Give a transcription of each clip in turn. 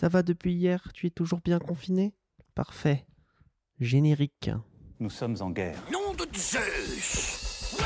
Ça va depuis hier Tu es toujours bien confiné? Parfait. Générique. Nous sommes en guerre. Nom de Zeus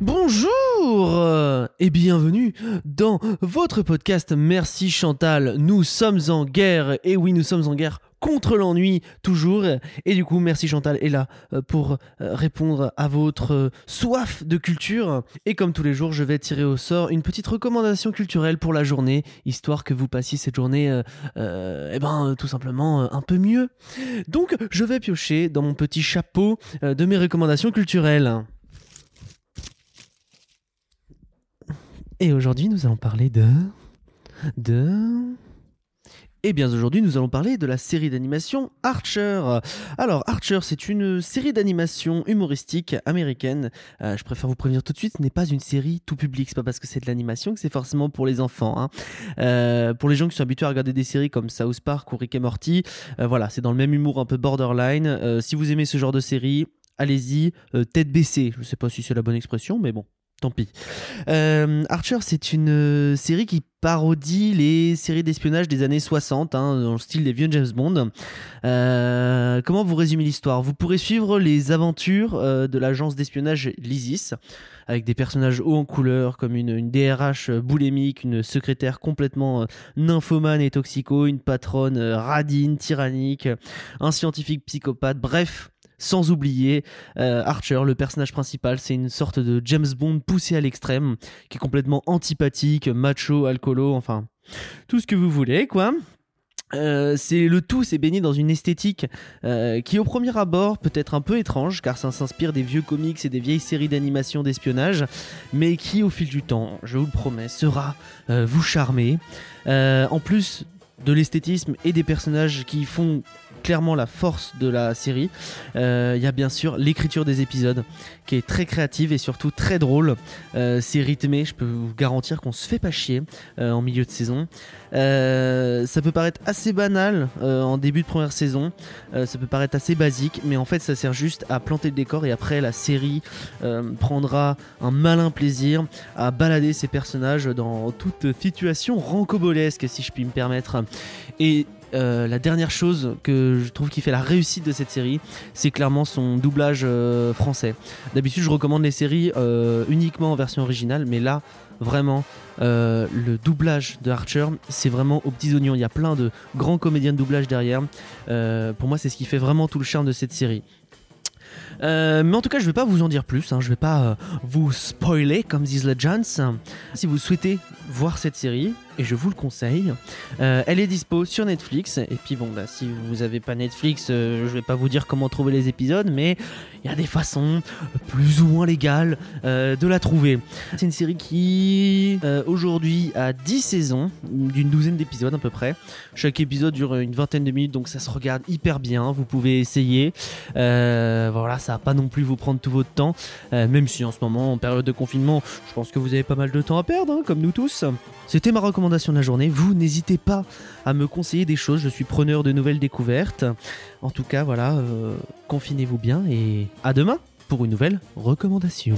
Bonjour euh, et bienvenue dans votre podcast Merci Chantal. Nous sommes en guerre et oui nous sommes en guerre contre l'ennui toujours et du coup merci Chantal est là euh, pour euh, répondre à votre soif de culture et comme tous les jours je vais tirer au sort une petite recommandation culturelle pour la journée histoire que vous passiez cette journée euh, eh ben tout simplement un peu mieux donc je vais piocher dans mon petit chapeau de mes recommandations culturelles Et aujourd'hui, nous allons parler de. de. Eh bien, aujourd'hui, nous allons parler de la série d'animation Archer. Alors, Archer, c'est une série d'animation humoristique américaine. Euh, je préfère vous prévenir tout de suite, ce n'est pas une série tout public. C'est pas parce que c'est de l'animation que c'est forcément pour les enfants. hein. Euh, pour les gens qui sont habitués à regarder des séries comme South Park ou Rick et Morty, euh, voilà, c'est dans le même humour un peu borderline. Euh, si vous aimez ce genre de série, allez-y, euh, tête baissée. Je sais pas si c'est la bonne expression, mais bon. Tant pis. Euh, Archer, c'est une euh, série qui parodie les séries d'espionnage des années 60, hein, dans le style des vieux James Bond. Euh, comment vous résumer l'histoire? Vous pourrez suivre les aventures euh, de l'agence d'espionnage l'ISIS, avec des personnages hauts en couleur, comme une, DRH boulémique, une secrétaire complètement nymphomane et toxico, une patronne radine, tyrannique, un scientifique psychopathe, bref sans oublier euh, Archer, le personnage principal, c'est une sorte de James Bond poussé à l'extrême, qui est complètement antipathique, macho, alcoolo, enfin tout ce que vous voulez, quoi. Euh, le tout, c'est baigné dans une esthétique euh, qui, au premier abord, peut être un peu étrange, car ça s'inspire des vieux comics et des vieilles séries d'animation d'espionnage, mais qui, au fil du temps, je vous le promets, sera vous charmer. En plus de l'esthétisme et des personnages qui font clairement la force de la série. Euh, Il y a bien sûr l'écriture des épisodes qui est très créative et surtout très drôle. Euh, c'est rythmé, je peux vous garantir qu'on se fait pas chier euh, en milieu de saison. Euh, ça peut paraître assez banal euh, en début de première saison, Euh, ça peut paraître assez basique, mais en fait ça sert juste à planter le décor et après la série euh, prendra un malin plaisir à balader ses personnages dans toute situation rancobolesque si je puis me permettre. Et euh, la dernière chose que je trouve qui fait la réussite de cette série, c'est clairement son doublage euh, français. D'habitude, je recommande les séries euh, uniquement en version originale, mais là, vraiment, le doublage de Archer, c'est vraiment aux petits oignons. Il y a plein de grands comédiens de doublage derrière. Pour moi, c'est ce qui fait vraiment tout le charme de cette série. Mais en tout cas, je vais pas vous en dire plus. Hein. Je vais pas vous spoiler comme disent les. Si vous souhaitez voir cette série, et je vous le conseille, euh, elle est dispo sur Netflix. Et puis bon, bah, si vous avez pas Netflix, euh, je vais pas vous dire comment trouver les épisodes, mais il y a des façons plus ou moins légales euh, de la trouver. C'est une série qui euh, aujourd'hui a 10 saisons, d'une douzaine d'épisodes à peu près. Chaque épisode dure une vingtaine de minutes, donc ça se regarde hyper bien. Vous pouvez essayer. Voilà, ça va pas non plus vous prendre tout votre temps, même si en ce moment, en période de confinement, je pense que vous avez pas mal de temps à perdre, hein, comme nous tous. C'était ma recommandation de la journée. Vous n'hésitez pas à me conseiller des choses. Je suis preneur de nouvelles découvertes. En tout cas, voilà, euh, confinez-vous bien et à demain pour une nouvelle recommandation.